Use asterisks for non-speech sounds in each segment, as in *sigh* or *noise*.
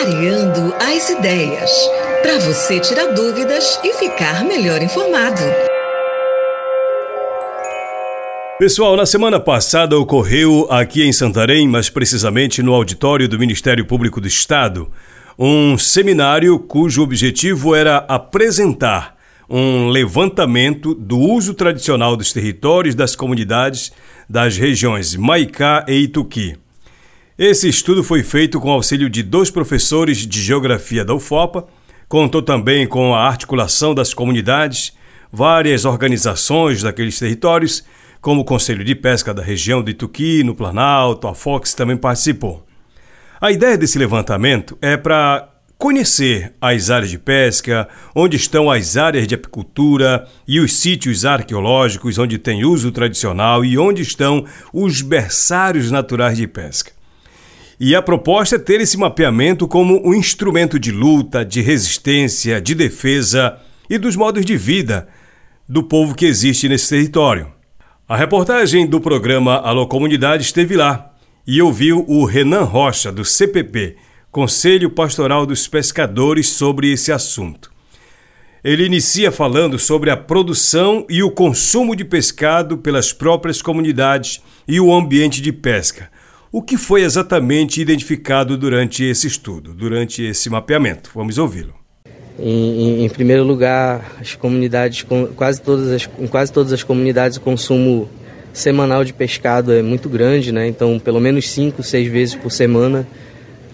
Clareando as ideias. Para você tirar dúvidas e ficar melhor informado. Pessoal, na semana passada ocorreu aqui em Santarém, mas precisamente no auditório do Ministério Público do Estado, um seminário cujo objetivo era apresentar um levantamento do uso tradicional dos territórios das comunidades das regiões Maicá e Ituqui. Esse estudo foi feito com auxílio de dois professores de geografia da UFOPA, contou também com a articulação das comunidades, várias organizações daqueles territórios como o Conselho de Pesca da região de Ituqui, no Planalto, a Fox também participou. A ideia desse levantamento é para conhecer as áreas de pesca, onde estão as áreas de apicultura e os sítios arqueológicos onde tem uso tradicional e onde estão os berçários naturais de pesca. E a proposta é ter esse mapeamento como um instrumento de luta, de resistência, de defesa e dos modos de vida do povo que existe nesse território. A reportagem do programa Alô Comunidade esteve lá e ouviu o Renan Rocha, do CPP, Conselho Pastoral dos Pescadores, sobre esse assunto. Ele inicia falando sobre a produção e o consumo de pescado pelas próprias comunidades e o ambiente de pesca. O que foi exatamente identificado durante esse estudo, durante esse mapeamento? Vamos ouvi-lo. Em, em, primeiro lugar, as comunidades, quase todas as, em quase todas as comunidades, o consumo semanal de pescado é muito grande, né? Então, pelo menos cinco, seis vezes por semana,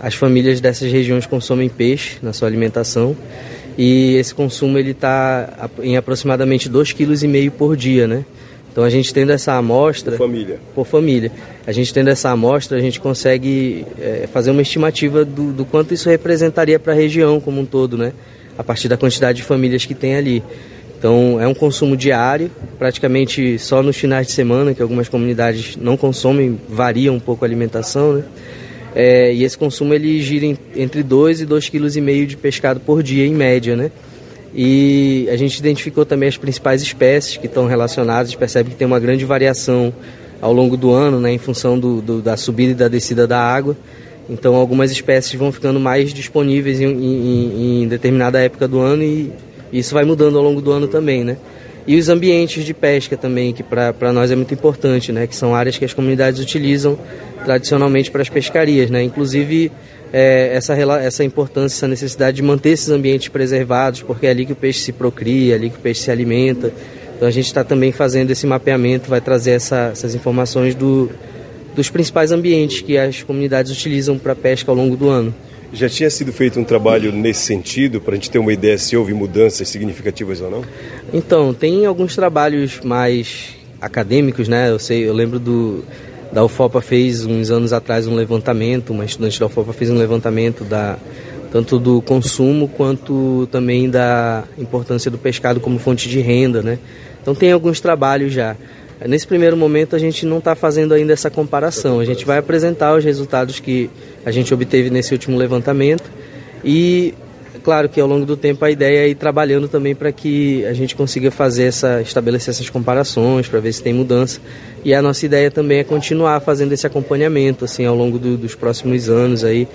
as famílias dessas regiões consomem peixe na sua alimentação. E esse consumo ele está em aproximadamente 2,5 kg por dia, né? Então a gente tendo essa amostra por família, por família, a gente tendo essa amostra a gente consegue é, fazer uma estimativa do, do quanto isso representaria para a região como um todo, né? a partir da quantidade de famílias que tem ali. Então é um consumo diário, praticamente só nos finais de semana, que algumas comunidades não consomem, varia um pouco a alimentação, né? É, e esse consumo ele gira entre 2 e 2,5 kg de pescado por dia, em média, né? E a gente identificou também as principais espécies que estão relacionadas, percebe que tem uma grande variação ao longo do ano, né, em função do, do, da subida e da descida da água. Então algumas espécies vão ficando mais disponíveis em, em, em determinada época do ano e isso vai mudando ao longo do ano também, né? E os ambientes de pesca também, que para nós é muito importante, né? Que são áreas que as comunidades utilizam tradicionalmente para as pescarias, né? Inclusive é, essa, essa importância, essa necessidade de manter esses ambientes preservados, porque é ali que o peixe se procria, é ali que o peixe se alimenta. Então a gente está também fazendo esse mapeamento, vai trazer essa, essas informações do, dos principais ambientes que as comunidades utilizam para pesca ao longo do ano. Já tinha sido feito um trabalho nesse sentido, para a gente ter uma ideia se houve mudanças significativas ou não? Então, tem alguns trabalhos mais acadêmicos, né? Eu sei, eu lembro do da UFOPA fez uns anos atrás um levantamento, uma estudante da UFOPA fez um levantamento da tanto do consumo quanto também da importância do pescado como fonte de renda, né? Então tem alguns trabalhos já. Nesse primeiro momento a gente não está fazendo ainda essa comparação. A gente vai apresentar os resultados que a gente obteve nesse último levantamento e claro que ao longo do tempo a ideia é ir trabalhando também para que a gente consiga fazer essa estabelecer essas comparações para ver se tem mudança. E a nossa ideia também é continuar fazendo esse acompanhamento assim ao longo do, dos próximos anos aí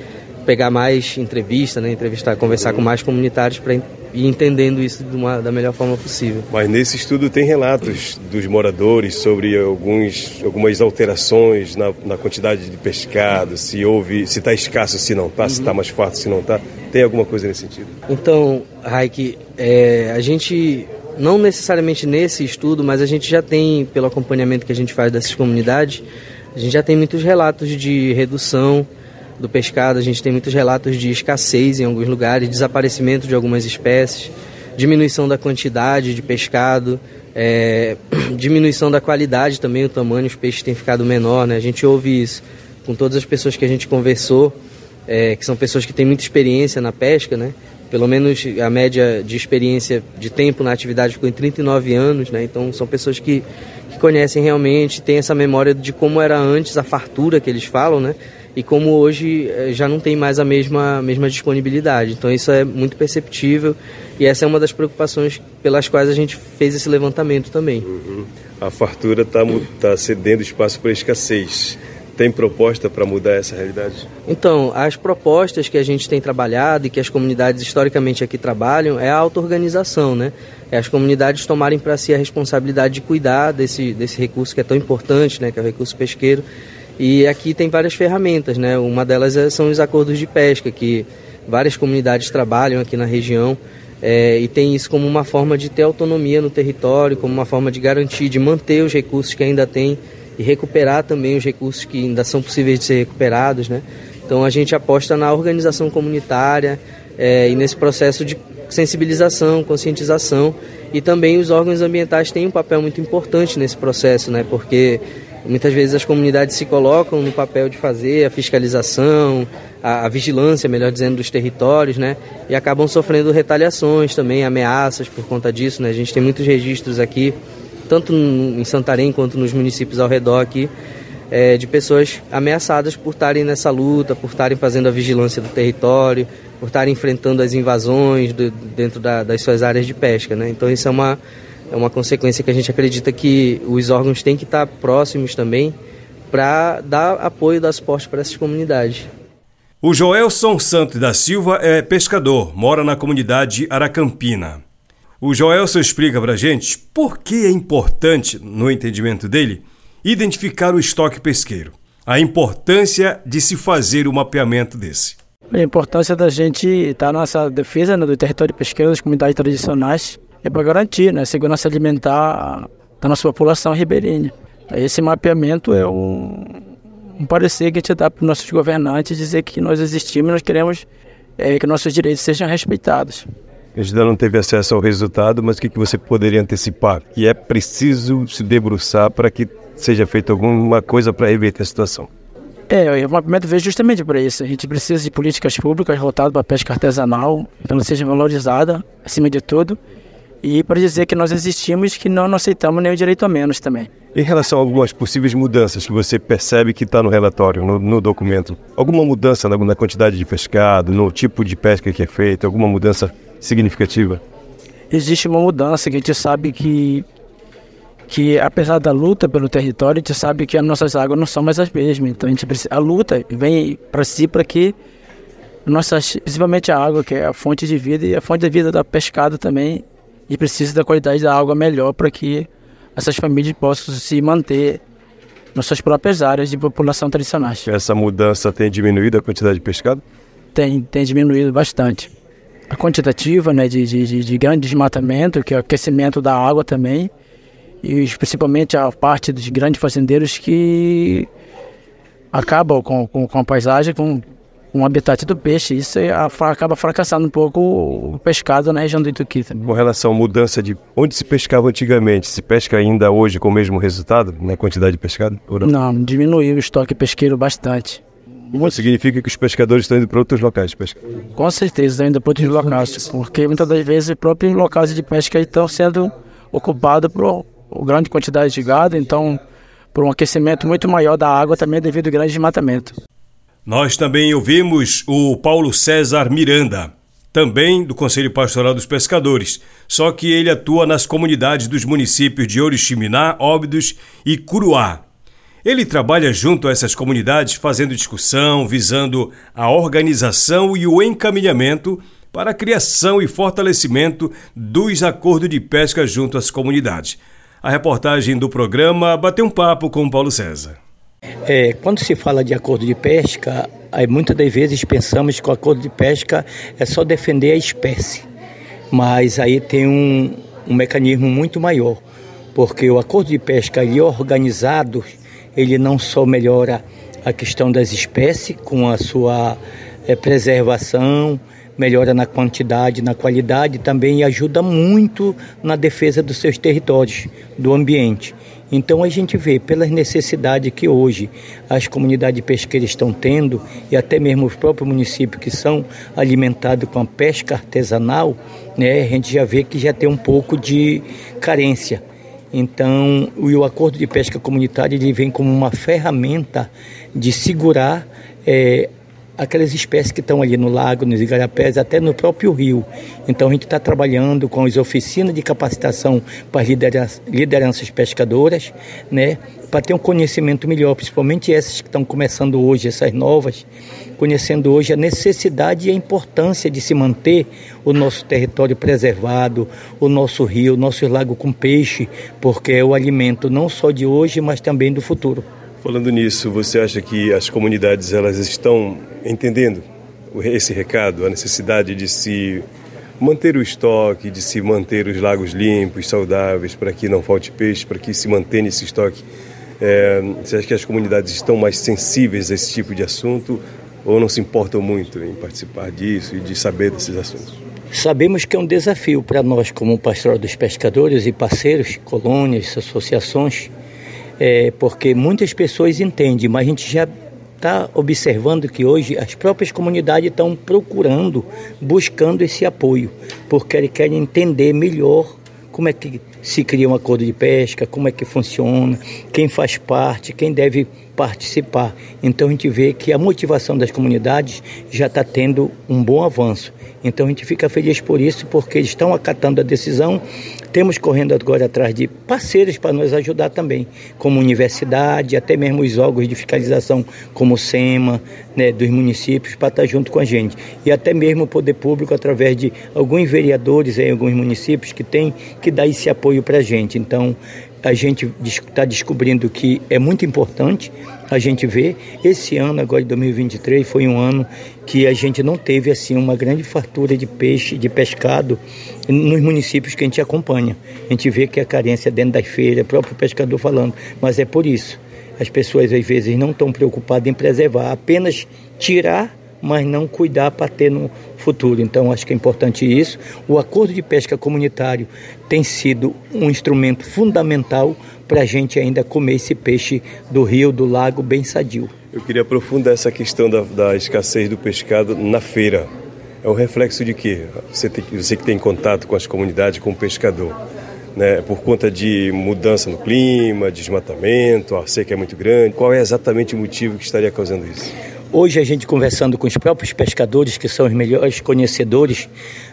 pegar mais entrevista, né, entrevistar, conversar com mais comunitários para ir entendendo isso uma, da melhor forma possível. Mas nesse estudo tem relatos dos moradores sobre alguns, algumas alterações na, na quantidade de pescado, se houve, se está escasso, se não está, uhum. se está mais fácil, se não está. Tem alguma coisa nesse sentido? Então, Raik, é, a gente não necessariamente nesse estudo, mas a gente já tem, pelo acompanhamento que a gente faz dessas comunidades, a gente já tem muitos relatos de redução do pescado, a gente tem muitos relatos de escassez em alguns lugares, desaparecimento de algumas espécies, diminuição da quantidade de pescado, é, *clears throat* diminuição da qualidade também, o tamanho, os peixes têm ficado menor, né? A gente ouve isso com todas as pessoas que a gente conversou, é, que são pessoas que têm muita experiência na pesca, né? Pelo menos a média de experiência de tempo na atividade ficou em 39 anos, né? Então são pessoas que, que conhecem realmente, têm essa memória de como era antes a fartura que eles falam, né? E como hoje eh, já não tem mais a mesma, mesma disponibilidade. Então isso é muito perceptível e essa é uma das preocupações pelas quais a gente fez esse levantamento também. Uhum. A fartura está tá cedendo espaço para a escassez. tem proposta para mudar essa realidade? Então, as propostas que a gente tem trabalhado e que as comunidades historicamente aqui trabalham é a auto-organização, né? É as comunidades tomarem para si a responsabilidade de cuidar desse, desse recurso que é tão importante, né? Que é o recurso pesqueiro. E aqui tem várias ferramentas, né? Uma delas é, são os acordos de pesca, que várias comunidades trabalham aqui na região. É, e tem isso como uma forma de ter autonomia no território, como uma forma de garantir, de manter os recursos que ainda tem e recuperar também os recursos que ainda são possíveis de ser recuperados, né? Então a gente aposta na organização comunitária é, e nesse processo de sensibilização, conscientização e também os órgãos ambientais têm um papel muito importante nesse processo, né? Porque muitas vezes as comunidades se colocam no papel de fazer a fiscalização, a, a vigilância, melhor dizendo, dos territórios, né? E acabam sofrendo retaliações também, ameaças por conta disso, né? A gente tem muitos registros aqui tanto em Santarém quanto nos municípios ao redor aqui, é, de pessoas ameaçadas por estarem nessa luta, por estarem fazendo a vigilância do território, por estarem enfrentando as invasões do, dentro da, das suas áreas de pesca. Né? Então isso é uma, é uma consequência que a gente acredita que os órgãos têm que estar próximos também para dar apoio, dar suporte para essas comunidades. O Joelson Santos da Silva é pescador, mora na comunidade Aracampina. O Joelson explica para a gente por que é importante, no entendimento dele, identificar o estoque pesqueiro. A importância de se fazer o um mapeamento desse. A importância da gente estar tá nessa defesa né, do território pesqueiro das comunidades tradicionais é para garantir né, a segurança alimentar da nossa população ribeirinha. Esse mapeamento é um, um parecer que a gente dá para os nossos governantes dizer que nós existimos e nós queremos é, que nossos direitos sejam respeitados. A gente ainda não teve acesso ao resultado, mas o que, que você poderia antecipar? Que é preciso se debruçar para que seja feita alguma coisa para reverter a situação. É, o mapeamento veio justamente para isso. A gente precisa de políticas públicas voltadas para a pesca artesanal, que ela seja valorizada, acima de tudo, e para dizer que nós existimos e que não aceitamos nem o direito a menos também. Em relação a algumas possíveis mudanças que você percebe que está no relatório, no, no, documento, alguma mudança na, na quantidade de pescado, no tipo de pesca que é feita, alguma mudança significativa? Existe uma mudança que a gente sabe que, que apesar da luta pelo território, a gente sabe que as nossas águas não são mais as mesmas. Então a, gente precisa, a luta vem para si para que nossas, principalmente a água, que é a fonte de vida e a fonte de vida da pescado também, e precisa da qualidade da água melhor para que essas famílias possam se manter nas suas próprias áreas de população tradicionais. Essa mudança tem diminuído a quantidade de pescado? Tem, tem diminuído bastante a quantitativa né, de, de, de grande desmatamento, que é o aquecimento da água também, e principalmente a parte dos grandes fazendeiros que acabam com, com, com a paisagem, com, o habitat do peixe. Isso é, acaba fracassando um pouco o pescado na região do Ituqui. Também. Com relação à mudança de onde se pescava antigamente, se pesca ainda hoje com o mesmo resultado, na quantidade de pescado? Não? não, diminuiu o estoque pesqueiro bastante. Isso significa que os pescadores estão indo para outros locais de pesca? Com certeza, estão indo para outros locais, porque muitas das vezes os próprios locais de pesca estão sendo ocupados por grande quantidade de gado, então por um aquecimento muito maior da água também devido ao grande desmatamento. Nós também ouvimos o Paulo César Miranda, também do Conselho Pastoral dos Pescadores, só que ele atua nas comunidades dos municípios de Oriximiná, Óbidos e Curuá, ele trabalha junto a essas comunidades fazendo discussão, visando a organização e o encaminhamento para a criação e fortalecimento dos acordos de pesca junto às comunidades. A reportagem do programa bateu um papo com Paulo César. É, quando se fala de acordo de pesca, aí muitas das vezes pensamos que o acordo de pesca é só defender a espécie. Mas aí tem um, um mecanismo muito maior, porque o acordo de pesca ali organizado ele não só melhora a questão das espécies com a sua é, preservação, melhora na quantidade, na qualidade, também ajuda muito na defesa dos seus territórios, do ambiente. Então a gente vê pelas necessidades que hoje as comunidades pesqueiras estão tendo e até mesmo os próprios municípios que são alimentados com a pesca artesanal, né, a gente já vê que já tem um pouco de carência. Então, o acordo de pesca comunitária ele vem como uma ferramenta de segurar é, aquelas espécies que estão ali no lago, nos igarapés, até no próprio rio. Então, a gente está trabalhando com as oficinas de capacitação para as lideranças pescadoras, né? para ter um conhecimento melhor, principalmente essas que estão começando hoje, essas novas, conhecendo hoje a necessidade e a importância de se manter o nosso território preservado, o nosso rio, o nosso lago com peixe, porque é o alimento não só de hoje, mas também do futuro. Falando nisso, você acha que as comunidades elas estão entendendo esse recado, a necessidade de se manter o estoque, de se manter os lagos limpos, saudáveis, para que não falte peixe, para que se mantenha esse estoque? É, você acha que as comunidades estão mais sensíveis a esse tipo de assunto ou não se importam muito em participar disso e de saber desses assuntos? Sabemos que é um desafio para nós, como pastoral dos pescadores e parceiros, colônias, associações, é, porque muitas pessoas entendem, mas a gente já está observando que hoje as próprias comunidades estão procurando, buscando esse apoio, porque querem entender melhor como é que se cria um acordo de pesca, como é que funciona, quem faz parte, quem deve participar. Então a gente vê que a motivação das comunidades já está tendo um bom avanço. Então a gente fica feliz por isso, porque eles estão acatando a decisão temos correndo agora atrás de parceiros para nos ajudar também, como universidade, até mesmo os órgãos de fiscalização, como o SEMA, né, dos municípios, para estar junto com a gente. E até mesmo o poder público, através de alguns vereadores em alguns municípios que têm que dar esse apoio para a gente. Então, a gente está descobrindo que é muito importante a gente ver. Esse ano, agora de 2023, foi um ano que a gente não teve assim uma grande fartura de peixe, de pescado nos municípios que a gente acompanha. A gente vê que a carência dentro das feiras, próprio pescador falando, mas é por isso. As pessoas às vezes não estão preocupadas em preservar, apenas tirar mas não cuidar para ter no futuro. Então, acho que é importante isso. O acordo de pesca comunitário tem sido um instrumento fundamental para a gente ainda comer esse peixe do rio, do lago, bem sadio. Eu queria aprofundar essa questão da, da escassez do pescado na feira. É um reflexo de quê? Você, tem, você que tem contato com as comunidades, com o pescador. Né, por conta de mudança no clima, desmatamento, a seca é muito grande. Qual é exatamente o motivo que estaria causando isso? Hoje a gente conversando com os próprios pescadores, que são os melhores conhecedores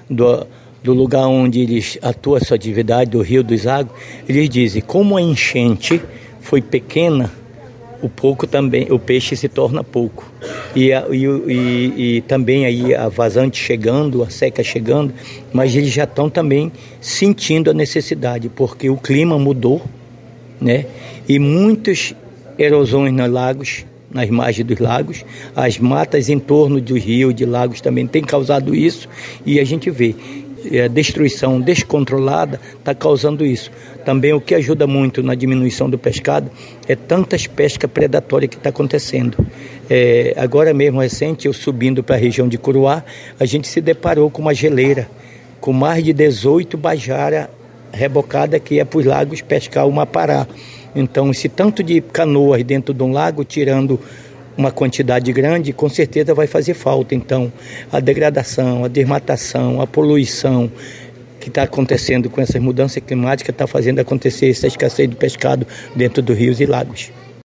do, do lugar onde eles atuam sua atividade, do rio, dos águas, eles dizem, como a enchente foi pequena, o pouco também, o peixe se torna pouco. E, e, e, e, também aí a vazante chegando, a seca chegando, mas eles já estão também sentindo a necessidade, porque o clima mudou, né? E muitas erosões nos lagos nas margens dos lagos. As matas em torno do rio, de lagos também têm causado isso e a gente vê a é, destruição descontrolada está causando isso. Também o que ajuda muito na diminuição do pescado é tantas pesca predatória que está acontecendo. É, agora mesmo recente, eu subindo para a região de Curuá, a gente se deparou com uma geleira com mais de 18 bajara rebocada que ia para os lagos pescar uma pará. Então, esse tanto de canoas dentro de um lago, tirando uma quantidade grande, com certeza vai fazer falta. Então, a degradação, a desmatação, a poluição que está acontecendo com essas mudanças climáticas está fazendo acontecer essa escassez de pescado dentro dos rios e lagos.